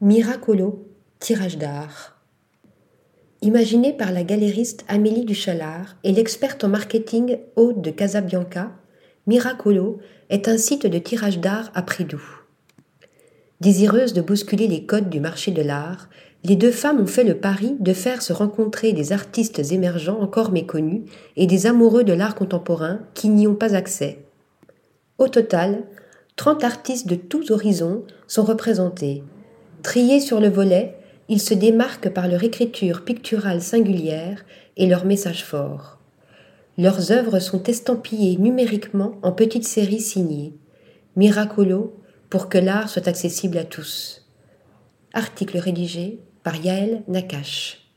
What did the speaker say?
Miracolo, tirage d'art. Imaginé par la galériste Amélie Duchalard et l'experte en marketing Aude de Casabianca, Miracolo est un site de tirage d'art à prix doux. Désireuses de bousculer les codes du marché de l'art, les deux femmes ont fait le pari de faire se rencontrer des artistes émergents encore méconnus et des amoureux de l'art contemporain qui n'y ont pas accès. Au total, 30 artistes de tous horizons sont représentés, Triés sur le volet, ils se démarquent par leur écriture picturale singulière et leur message fort. Leurs œuvres sont estampillées numériquement en petites séries signées. Miracolo pour que l'art soit accessible à tous. Article rédigé par Yaël Nakache.